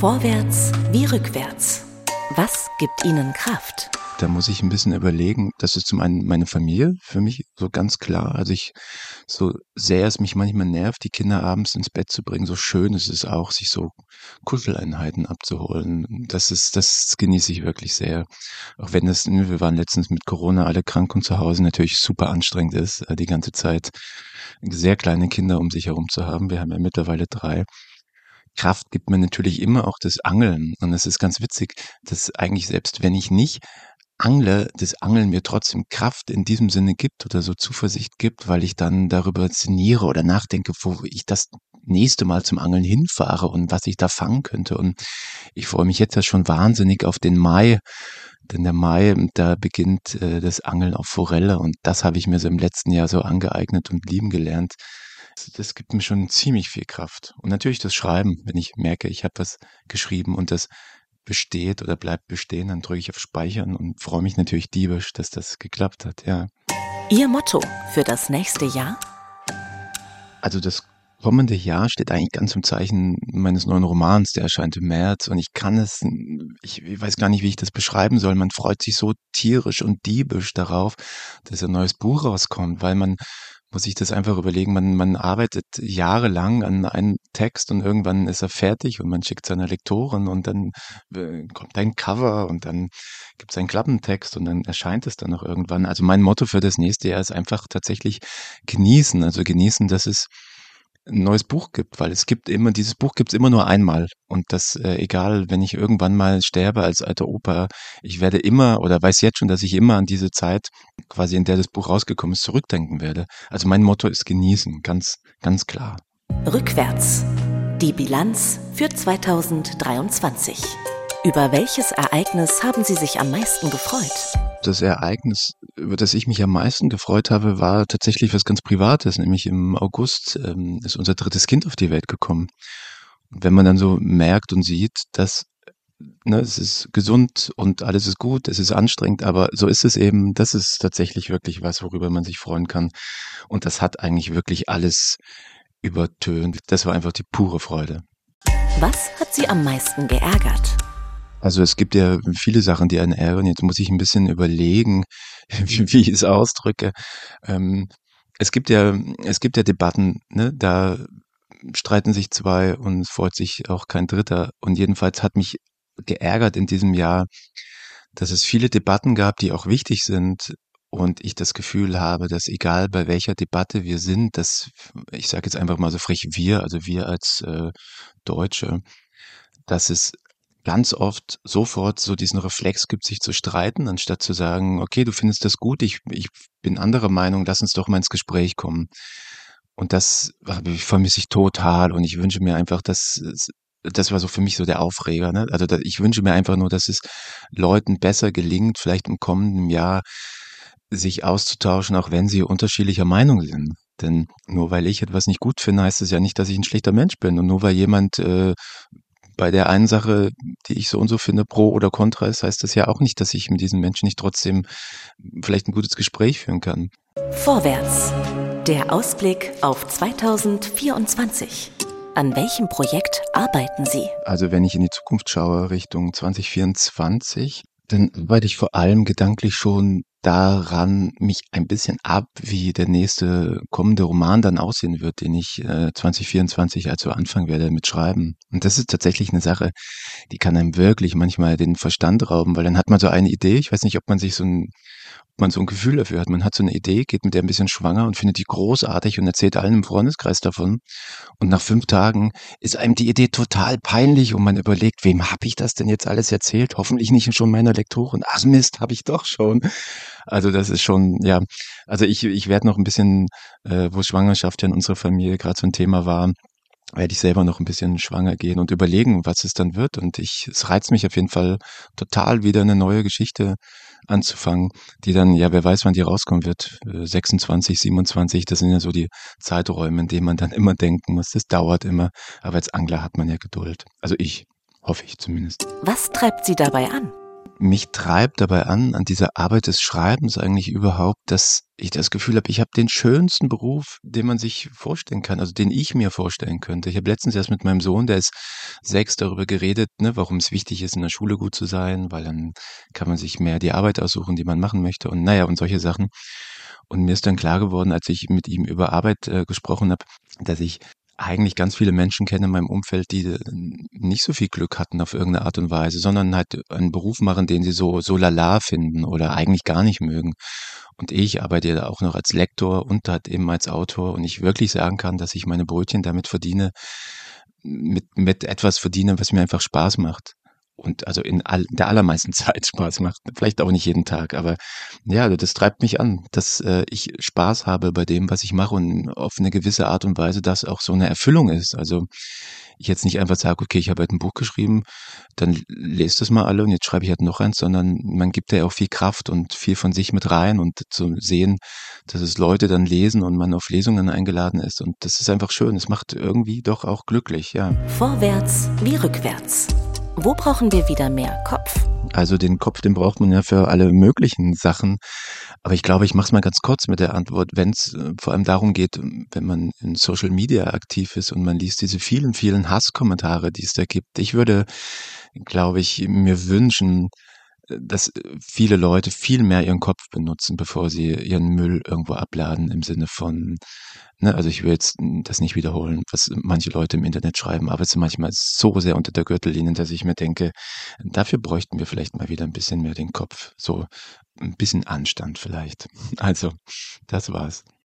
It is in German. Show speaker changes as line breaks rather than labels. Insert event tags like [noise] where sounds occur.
Vorwärts wie rückwärts. Was gibt Ihnen Kraft?
Da muss ich ein bisschen überlegen. Das ist zum einen meine Familie für mich so ganz klar. Also ich, so sehr es mich manchmal nervt, die Kinder abends ins Bett zu bringen, so schön ist es auch, sich so Kuscheleinheiten abzuholen. Das ist, das genieße ich wirklich sehr. Auch wenn es, wir waren letztens mit Corona alle krank und zu Hause natürlich super anstrengend ist, äh, die ganze Zeit sehr kleine Kinder um sich herum zu haben. Wir haben ja mittlerweile drei. Kraft gibt mir natürlich immer auch das Angeln. Und es ist ganz witzig, dass eigentlich selbst wenn ich nicht angle, das Angeln mir trotzdem Kraft in diesem Sinne gibt oder so Zuversicht gibt, weil ich dann darüber sinniere oder nachdenke, wo ich das nächste Mal zum Angeln hinfahre und was ich da fangen könnte. Und ich freue mich jetzt ja schon wahnsinnig auf den Mai, denn der Mai, da beginnt äh, das Angeln auf Forelle und das habe ich mir so im letzten Jahr so angeeignet und lieben gelernt. Das gibt mir schon ziemlich viel Kraft. Und natürlich das Schreiben, wenn ich merke, ich habe was geschrieben und das besteht oder bleibt bestehen, dann drücke ich auf Speichern und freue mich natürlich diebisch, dass das geklappt hat, ja.
Ihr Motto für das nächste Jahr?
Also das kommende Jahr steht eigentlich ganz im Zeichen meines neuen Romans, der erscheint im März und ich kann es, ich weiß gar nicht, wie ich das beschreiben soll. Man freut sich so tierisch und diebisch darauf, dass ein neues Buch rauskommt, weil man muss ich das einfach überlegen. Man, man arbeitet jahrelang an einem Text und irgendwann ist er fertig und man schickt seiner Lektorin und dann äh, kommt ein Cover und dann gibt es einen Klappentext und dann erscheint es dann noch irgendwann. Also mein Motto für das nächste Jahr ist einfach tatsächlich genießen. Also genießen, dass es ein neues Buch gibt, weil es gibt immer, dieses Buch gibt es immer nur einmal. Und das, äh, egal, wenn ich irgendwann mal sterbe als alter Opa, ich werde immer oder weiß jetzt schon, dass ich immer an diese Zeit, quasi in der das Buch rausgekommen ist, zurückdenken werde. Also mein Motto ist genießen, ganz, ganz klar.
Rückwärts. Die Bilanz für 2023. Über welches Ereignis haben Sie sich am meisten gefreut?
das Ereignis, über das ich mich am meisten gefreut habe, war tatsächlich was ganz Privates, nämlich im August ähm, ist unser drittes Kind auf die Welt gekommen. Und wenn man dann so merkt und sieht, dass ne, es ist gesund und alles ist gut, es ist anstrengend, aber so ist es eben, das ist tatsächlich wirklich was, worüber man sich freuen kann. Und das hat eigentlich wirklich alles übertönt. Das war einfach die pure Freude.
Was hat Sie am meisten geärgert?
Also es gibt ja viele Sachen, die einen ärgern. Jetzt muss ich ein bisschen überlegen, [laughs] wie ich es ausdrücke. Ähm, es gibt ja, es gibt ja Debatten, ne? da streiten sich zwei und freut sich auch kein Dritter. Und jedenfalls hat mich geärgert in diesem Jahr, dass es viele Debatten gab, die auch wichtig sind. Und ich das Gefühl habe, dass egal bei welcher Debatte wir sind, dass, ich sage jetzt einfach mal so frech wir, also wir als äh, Deutsche, dass es ganz oft sofort so diesen Reflex gibt, sich zu streiten, anstatt zu sagen, okay, du findest das gut, ich, ich bin anderer Meinung, lass uns doch mal ins Gespräch kommen. Und das vermisse ich total und ich wünsche mir einfach, dass das war so für mich so der Aufreger. Ne? Also ich wünsche mir einfach nur, dass es Leuten besser gelingt, vielleicht im kommenden Jahr sich auszutauschen, auch wenn sie unterschiedlicher Meinung sind. Denn nur weil ich etwas nicht gut finde, heißt es ja nicht, dass ich ein schlechter Mensch bin. Und nur weil jemand äh, bei der einen Sache, die ich so und so finde, pro oder contra ist, heißt das ja auch nicht, dass ich mit diesen Menschen nicht trotzdem vielleicht ein gutes Gespräch führen kann.
Vorwärts. Der Ausblick auf 2024. An welchem Projekt arbeiten Sie?
Also wenn ich in die Zukunft schaue, Richtung 2024, dann arbeite ich vor allem gedanklich schon daran mich ein bisschen ab, wie der nächste kommende Roman dann aussehen wird, den ich äh, 2024 also anfangen werde mit Schreiben. Und das ist tatsächlich eine Sache, die kann einem wirklich manchmal den Verstand rauben, weil dann hat man so eine Idee, ich weiß nicht, ob man sich so ein man so ein Gefühl dafür hat. Man hat so eine Idee, geht mit der ein bisschen schwanger und findet die großartig und erzählt allen im Freundeskreis davon. Und nach fünf Tagen ist einem die Idee total peinlich und man überlegt, wem habe ich das denn jetzt alles erzählt? Hoffentlich nicht schon meiner Lektorin. Ach Mist, habe ich doch schon. Also das ist schon, ja, also ich, ich werde noch ein bisschen, äh, wo Schwangerschaft ja in unserer Familie gerade so ein Thema war, werde ich selber noch ein bisschen schwanger gehen und überlegen, was es dann wird. Und ich, es reizt mich auf jeden Fall total wieder eine neue Geschichte anzufangen, die dann, ja, wer weiß, wann die rauskommen wird, 26, äh, 27, das sind ja so die Zeiträume, in denen man dann immer denken muss, das dauert immer, aber als Angler hat man ja Geduld. Also ich, hoffe ich zumindest.
Was treibt Sie dabei an?
Mich treibt dabei an, an dieser Arbeit des Schreibens eigentlich überhaupt, dass ich das Gefühl habe, ich habe den schönsten Beruf, den man sich vorstellen kann, also den ich mir vorstellen könnte. Ich habe letztens erst mit meinem Sohn, der ist sechs, darüber geredet, ne, warum es wichtig ist, in der Schule gut zu sein, weil dann kann man sich mehr die Arbeit aussuchen, die man machen möchte und naja, und solche Sachen. Und mir ist dann klar geworden, als ich mit ihm über Arbeit äh, gesprochen habe, dass ich eigentlich ganz viele Menschen kenne in meinem Umfeld, die äh, nicht so viel Glück hatten auf irgendeine Art und Weise, sondern halt einen Beruf machen, den sie so, so lala finden oder eigentlich gar nicht mögen. Und ich arbeite ja auch noch als Lektor und halt eben als Autor und ich wirklich sagen kann, dass ich meine Brötchen damit verdiene, mit, mit etwas verdiene, was mir einfach Spaß macht und also in all, der allermeisten [laughs] Zeit Spaß macht. Vielleicht auch nicht jeden Tag, aber ja, das treibt mich an, dass äh, ich Spaß habe bei dem, was ich mache und auf eine gewisse Art und Weise das auch so eine Erfüllung ist. Also ich jetzt nicht einfach sage, okay, ich habe halt ein Buch geschrieben, dann lest es mal alle und jetzt schreibe ich halt noch eins, sondern man gibt ja auch viel Kraft und viel von sich mit rein und zu sehen, dass es Leute dann lesen und man auf Lesungen eingeladen ist und das ist einfach schön. Es macht irgendwie doch auch glücklich, ja.
Vorwärts wie rückwärts. Wo brauchen wir wieder mehr Kopf?
Also den Kopf, den braucht man ja für alle möglichen Sachen. Aber ich glaube, ich mache es mal ganz kurz mit der Antwort, wenn es äh, vor allem darum geht, wenn man in Social Media aktiv ist und man liest diese vielen, vielen Hasskommentare, die es da gibt. Ich würde, glaube ich, mir wünschen, dass viele Leute viel mehr ihren Kopf benutzen, bevor sie ihren Müll irgendwo abladen, im Sinne von, ne, also ich will jetzt das nicht wiederholen, was manche Leute im Internet schreiben, aber es ist manchmal so sehr unter der Gürtellinie, dass ich mir denke, dafür bräuchten wir vielleicht mal wieder ein bisschen mehr den Kopf, so ein bisschen Anstand vielleicht. [laughs] Also, das war's.